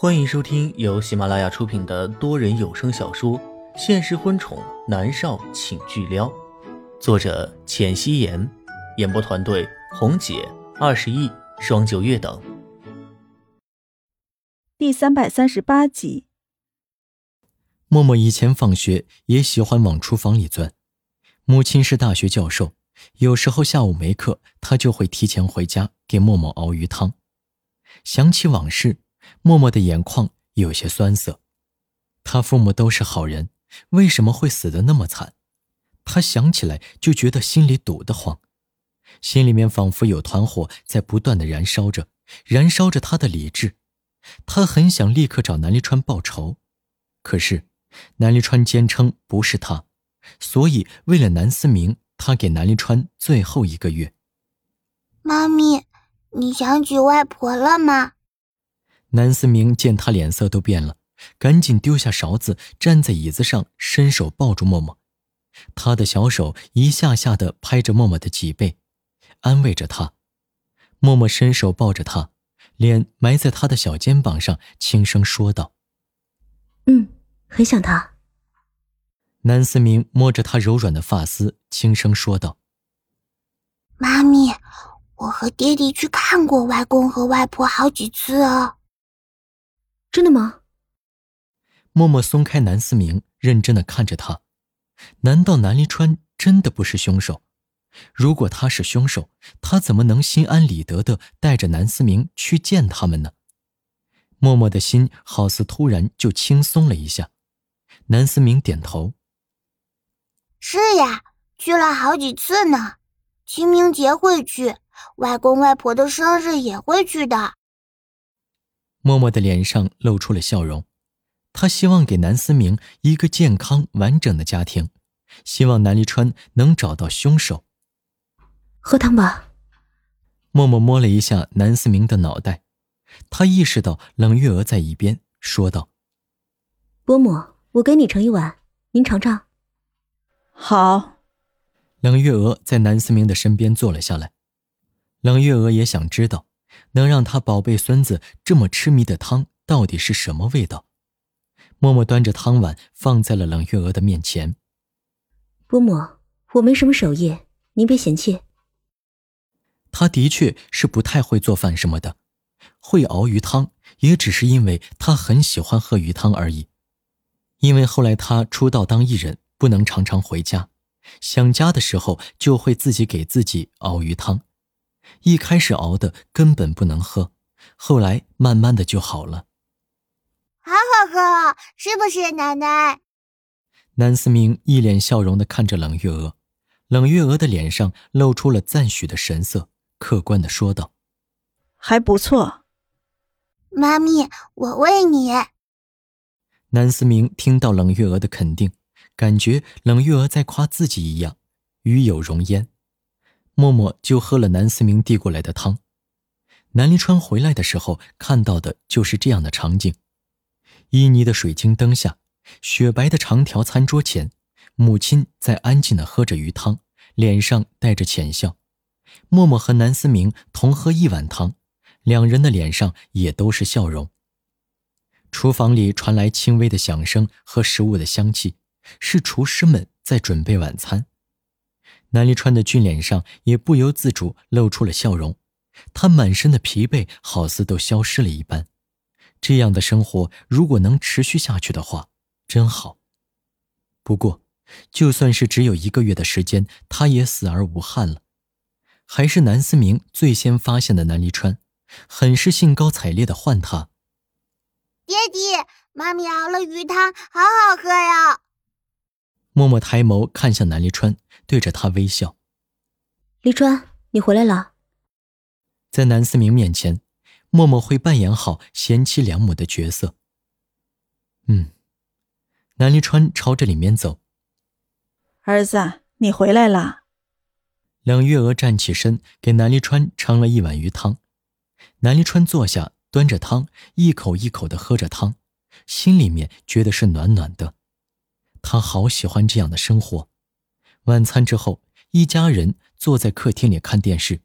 欢迎收听由喜马拉雅出品的多人有声小说《现实婚宠男少请巨撩》，作者：浅汐颜，演播团队：红姐、二十亿、双九月等。第三百三十八集。默默以前放学也喜欢往厨房里钻，母亲是大学教授，有时候下午没课，她就会提前回家给默默熬鱼汤。想起往事，默默的眼眶有些酸涩。他父母都是好人，为什么会死得那么惨？他想起来就觉得心里堵得慌，心里面仿佛有团火在不断的燃烧着，燃烧着他的理智。他很想立刻找南离川报仇，可是。南离川坚称不是他，所以为了南思明，他给南离川最后一个月。妈咪，你想起外婆了吗？南思明见他脸色都变了，赶紧丢下勺子，站在椅子上，伸手抱住默默。他的小手一下下的拍着默默的脊背，安慰着他。默默伸手抱着他，脸埋在他的小肩膀上，轻声说道：“嗯。”很想他。南思明摸着他柔软的发丝，轻声说道：“妈咪，我和爹地去看过外公和外婆好几次哦。”真的吗？默默松开南思明，认真的看着他。难道南离川真的不是凶手？如果他是凶手，他怎么能心安理得的带着南思明去见他们呢？默默的心好似突然就轻松了一下。南思明点头：“是呀，去了好几次呢。清明节会去，外公外婆的生日也会去的。”默默的脸上露出了笑容，他希望给南思明一个健康完整的家庭，希望南离川能找到凶手。喝汤吧。默默摸了一下南思明的脑袋，他意识到冷月娥在一边，说道：“伯母。”我给你盛一碗，您尝尝。好。冷月娥在南思明的身边坐了下来。冷月娥也想知道，能让他宝贝孙子这么痴迷的汤到底是什么味道。默默端着汤碗放在了冷月娥的面前。伯母，我没什么手艺，您别嫌弃。他的确是不太会做饭什么的，会熬鱼汤也只是因为他很喜欢喝鱼汤而已。因为后来他出道当艺人，不能常常回家，想家的时候就会自己给自己熬鱼汤。一开始熬的根本不能喝，后来慢慢的就好了。好好喝，是不是奶奶？南思明一脸笑容的看着冷月娥，冷月娥的脸上露出了赞许的神色，客观的说道：“还不错。”妈咪，我喂你。南思明听到冷月娥的肯定，感觉冷月娥在夸自己一样，与有容焉。默默就喝了南思明递过来的汤。南临川回来的时候看到的就是这样的场景：旖旎的水晶灯下，雪白的长条餐桌前，母亲在安静的喝着鱼汤，脸上带着浅笑。默默和南思明同喝一碗汤，两人的脸上也都是笑容。厨房里传来轻微的响声和食物的香气，是厨师们在准备晚餐。南离川的俊脸上也不由自主露出了笑容，他满身的疲惫好似都消失了一般。这样的生活如果能持续下去的话，真好。不过，就算是只有一个月的时间，他也死而无憾了。还是南思明最先发现的南离川，很是兴高采烈的唤他。爹地，妈咪熬了鱼汤，好好喝呀！默默抬眸看向南离川，对着他微笑。离川，你回来了。在南思明面前，默默会扮演好贤妻良母的角色。嗯，南离川朝着里面走。儿子，你回来了。冷月娥站起身，给南离川盛了一碗鱼汤。南离川坐下。端着汤，一口一口的喝着汤，心里面觉得是暖暖的。他好喜欢这样的生活。晚餐之后，一家人坐在客厅里看电视。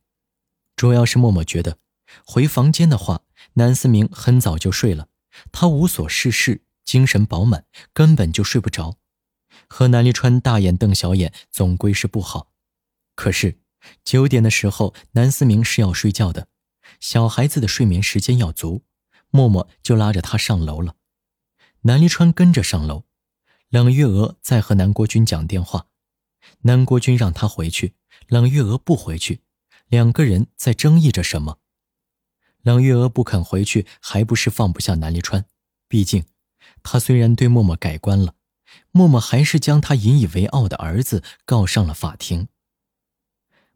主要是默默觉得，回房间的话，南思明很早就睡了，他无所事事，精神饱满，根本就睡不着。和南离川大眼瞪小眼，总归是不好。可是九点的时候，南思明是要睡觉的，小孩子的睡眠时间要足，默默就拉着他上楼了。南离川跟着上楼，冷月娥在和南国君讲电话，南国君让他回去，冷月娥不回去，两个人在争议着什么。冷月娥不肯回去，还不是放不下南离川。毕竟，他虽然对默默改观了，默默还是将他引以为傲的儿子告上了法庭。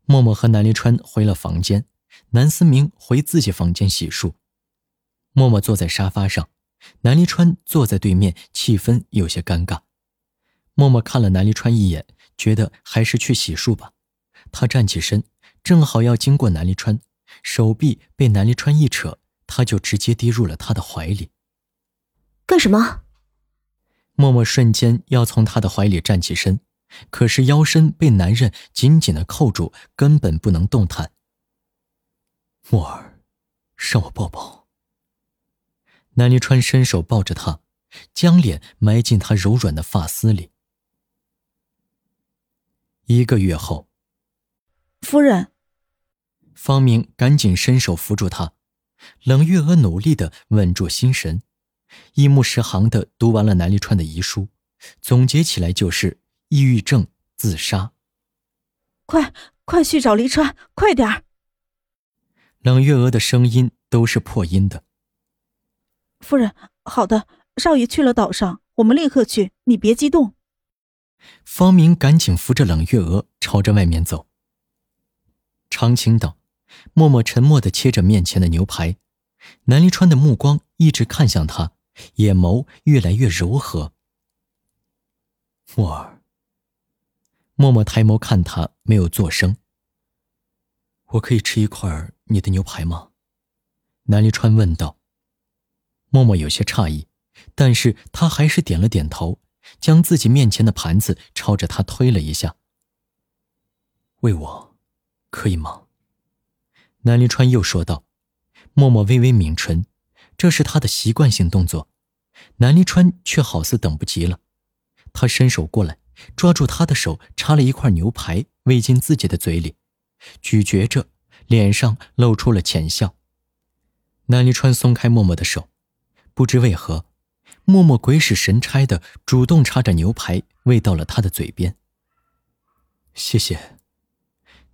默默和南离川回了房间，南思明回自己房间洗漱。默默坐在沙发上，南离川坐在对面，气氛有些尴尬。默默看了南离川一眼，觉得还是去洗漱吧。他站起身，正好要经过南离川。手臂被南离川一扯，他就直接跌入了他的怀里。干什么？默默瞬间要从他的怀里站起身，可是腰身被男人紧紧的扣住，根本不能动弹。默儿，让我抱抱。南离川伸手抱着她，将脸埋进她柔软的发丝里。一个月后，夫人。方明赶紧伸手扶住他，冷月娥努力的稳住心神，一目十行的读完了南离川的遗书，总结起来就是抑郁症自杀。快快去找离川，快点儿！冷月娥的声音都是破音的。夫人，好的，少爷去了岛上，我们立刻去，你别激动。方明赶紧扶着冷月娥朝着外面走。长青道。默默沉默的切着面前的牛排，南离川的目光一直看向他，眼眸越来越柔和。默儿。默默抬眸看他，没有作声。我可以吃一块你的牛排吗？南离川问道。默默有些诧异，但是他还是点了点头，将自己面前的盘子朝着他推了一下。喂我，可以吗？南离川又说道：“默默微微抿唇，这是他的习惯性动作。南离川却好似等不及了，他伸手过来，抓住他的手，插了一块牛排喂进自己的嘴里，咀嚼着，脸上露出了浅笑。南离川松开默默的手，不知为何，默默鬼使神差的主动插着牛排喂到了他的嘴边。谢谢。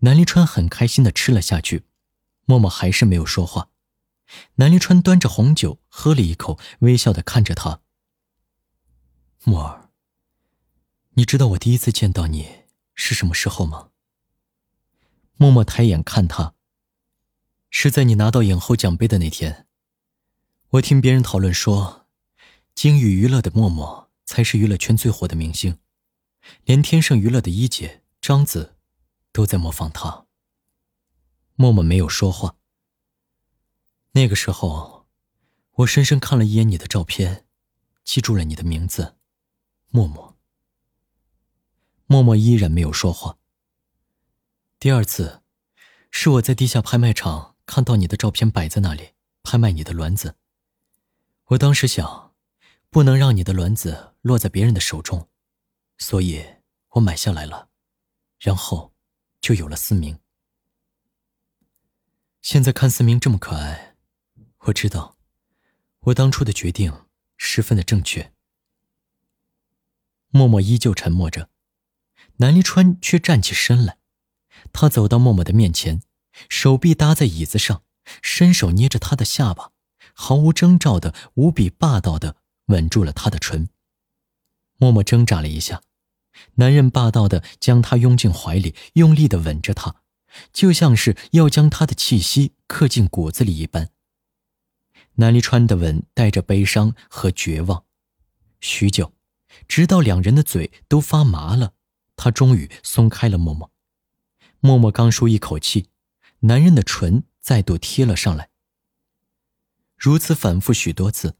南离川很开心的吃了下去。默默还是没有说话，南离川端着红酒喝了一口，微笑的看着他。默儿，你知道我第一次见到你是什么时候吗？默默抬眼看他，是在你拿到影后奖杯的那天。我听别人讨论说，鲸宇娱乐的默默才是娱乐圈最火的明星，连天盛娱乐的一姐张子，都在模仿他。默默没有说话。那个时候，我深深看了一眼你的照片，记住了你的名字，默默。默默依然没有说话。第二次，是我在地下拍卖场看到你的照片摆在那里，拍卖你的卵子。我当时想，不能让你的卵子落在别人的手中，所以我买下来了，然后就有了思明。现在看思明这么可爱，我知道，我当初的决定十分的正确。默默依旧沉默着，南离川却站起身来，他走到默默的面前，手臂搭在椅子上，伸手捏着她的下巴，毫无征兆的、无比霸道的吻住了她的唇。默默挣扎了一下，男人霸道的将她拥进怀里，用力的吻着她。就像是要将她的气息刻进骨子里一般。南离川的吻带着悲伤和绝望，许久，直到两人的嘴都发麻了，他终于松开了默默。默默刚舒一口气，男人的唇再度贴了上来。如此反复许多次，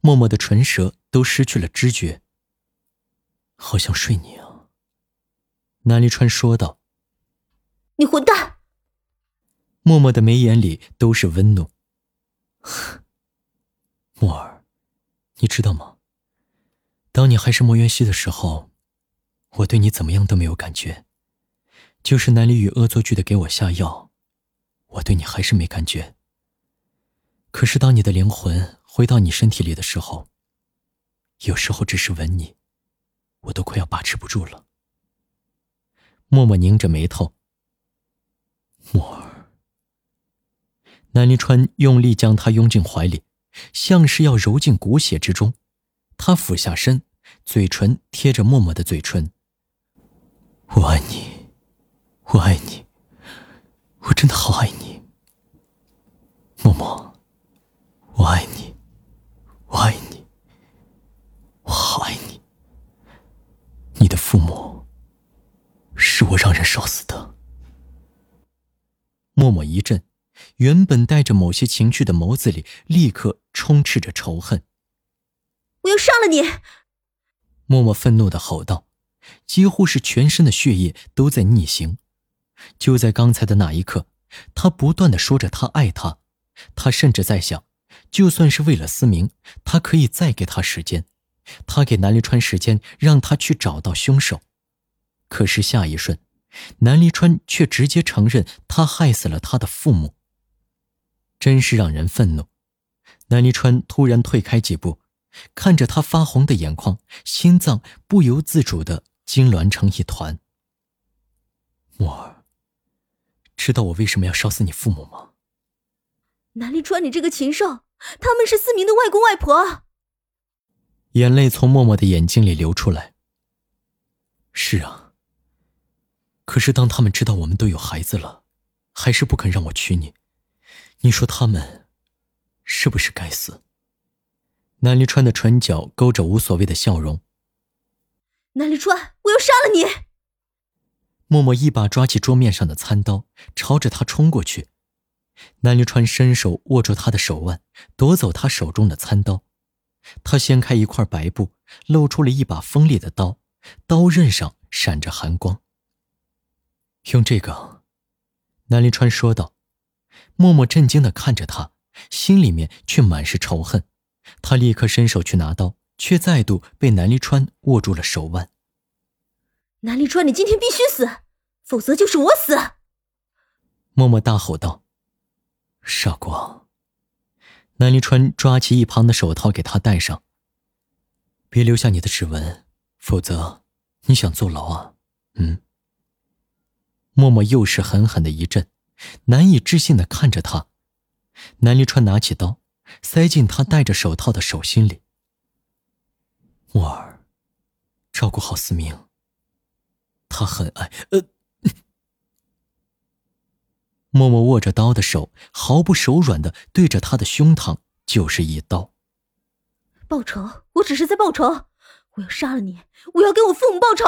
默默的唇舌都失去了知觉。好想睡你啊，南离川说道。你混蛋！默默的眉眼里都是温怒。默儿，你知道吗？当你还是莫渊熙的时候，我对你怎么样都没有感觉。就是南离宇恶作剧的给我下药，我对你还是没感觉。可是当你的灵魂回到你身体里的时候，有时候只是吻你，我都快要把持不住了。默默拧着眉头。默儿，南离川用力将她拥进怀里，像是要揉进骨血之中。他俯下身，嘴唇贴着默默的嘴唇。我爱你，我爱你，我真的好爱你，默默，我爱你，我爱你，我好爱你。你的父母是我让人烧死的。默默一震，原本带着某些情绪的眸子里立刻充斥着仇恨。我要杀了你！默默愤怒的吼道，几乎是全身的血液都在逆行。就在刚才的那一刻，他不断的说着他爱他，他甚至在想，就算是为了思明，他可以再给他时间，他给南离川时间，让他去找到凶手。可是下一瞬，南离川却直接承认他害死了他的父母，真是让人愤怒。南离川突然退开几步。看着他发红的眼眶，心脏不由自主的痉挛成一团。墨儿，知道我为什么要烧死你父母吗？南离川，你这个禽兽！他们是思明的外公外婆。眼泪从默默的眼睛里流出来。是啊。可是当他们知道我们都有孩子了，还是不肯让我娶你，你说他们是不是该死？南离川的唇角勾着无所谓的笑容。南离川，我要杀了你！默默一把抓起桌面上的餐刀，朝着他冲过去。南离川伸手握住他的手腕，夺走他手中的餐刀。他掀开一块白布，露出了一把锋利的刀，刀刃上闪着寒光。用这个，南离川说道。默默震惊的看着他，心里面却满是仇恨。他立刻伸手去拿刀，却再度被南离川握住了手腕。南离川，你今天必须死，否则就是我死！默默大吼道：“傻瓜！”南离川抓起一旁的手套给他戴上。别留下你的指纹，否则你想坐牢啊？嗯。默默又是狠狠的一震，难以置信的看着他。南离川拿起刀。塞进他戴着手套的手心里。墨儿，照顾好思明。他很爱。呃，默默握着刀的手毫不手软的对着他的胸膛就是一刀。报仇！我只是在报仇！我要杀了你！我要给我父母报仇！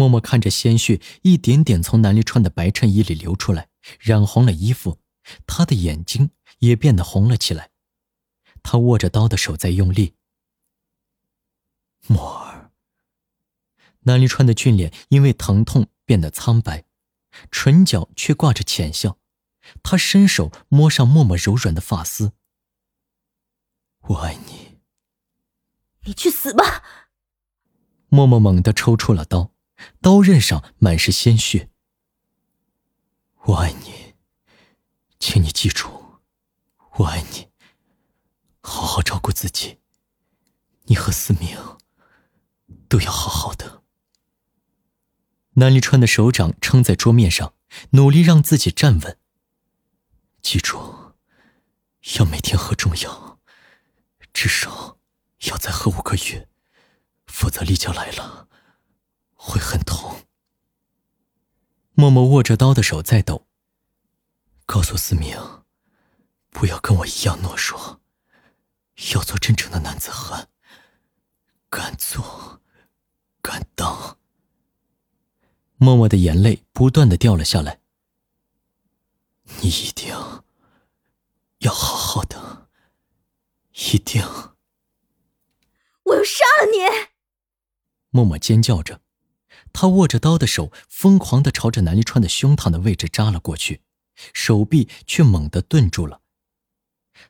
默默看着鲜血一点点从南离川的白衬衣里流出来，染红了衣服，他的眼睛。也变得红了起来，他握着刀的手在用力。墨儿，南离川的俊脸因为疼痛变得苍白，唇角却挂着浅笑。他伸手摸上默默柔软的发丝。我爱你。你去死吧！默默猛地抽出了刀，刀刃上满是鲜血。我爱你，请你记住。我爱你，好好照顾自己。你和思明都要好好的。南离川的手掌撑在桌面上，努力让自己站稳。记住，要每天喝中药，至少要再喝五个月，否则例假来了会很痛。默默握着刀的手在抖。告诉思明。不要跟我一样懦弱，要做真正的男子汉，敢做敢当。默默的眼泪不断的掉了下来。你一定要好好的，一定。我要杀了你！默默尖叫着，他握着刀的手疯狂的朝着南一川的胸膛的位置扎了过去，手臂却猛地顿住了。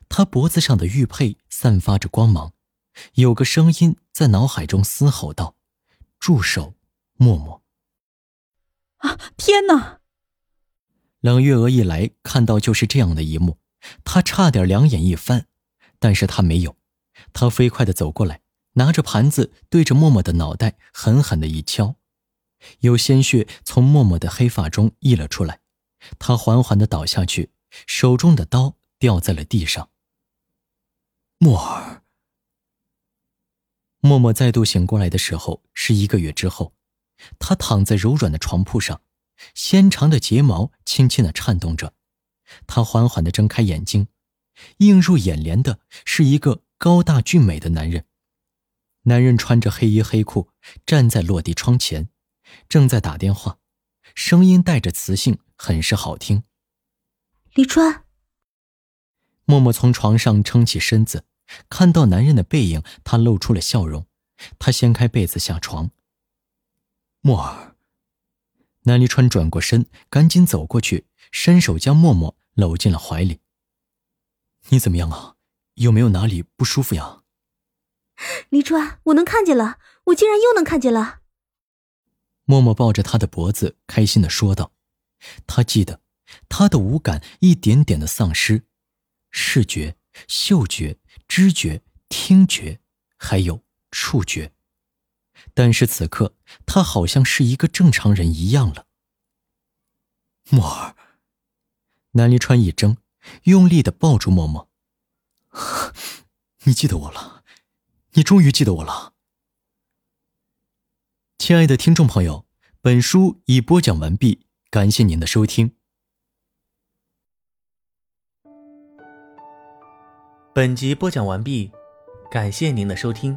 他脖子上的玉佩散发着光芒，有个声音在脑海中嘶吼道：“住手，默默！”啊，天哪！冷月娥一来看到就是这样的一幕，她差点两眼一翻，但是她没有，她飞快的走过来，拿着盘子对着默默的脑袋狠狠的一敲，有鲜血从默默的黑发中溢了出来，他缓缓的倒下去，手中的刀掉在了地上。默儿，默默再度醒过来的时候是一个月之后，他躺在柔软的床铺上。纤长的睫毛轻轻的颤动着，他缓缓的睁开眼睛，映入眼帘的是一个高大俊美的男人。男人穿着黑衣黑裤，站在落地窗前，正在打电话，声音带着磁性，很是好听。李川，默默从床上撑起身子，看到男人的背影，他露出了笑容。他掀开被子下床，默儿。南离川转过身，赶紧走过去，伸手将默默搂进了怀里。你怎么样啊？有没有哪里不舒服呀？黎川，我能看见了，我竟然又能看见了。默默抱着他的脖子，开心的说道：“他记得，他的五感一点点的丧失，视觉、嗅觉、知觉、听觉，还有触觉。”但是此刻，他好像是一个正常人一样了。默儿，南离川一怔，用力的抱住默默。你记得我了，你终于记得我了。亲爱的听众朋友，本书已播讲完毕，感谢您的收听。本集播讲完毕，感谢您的收听。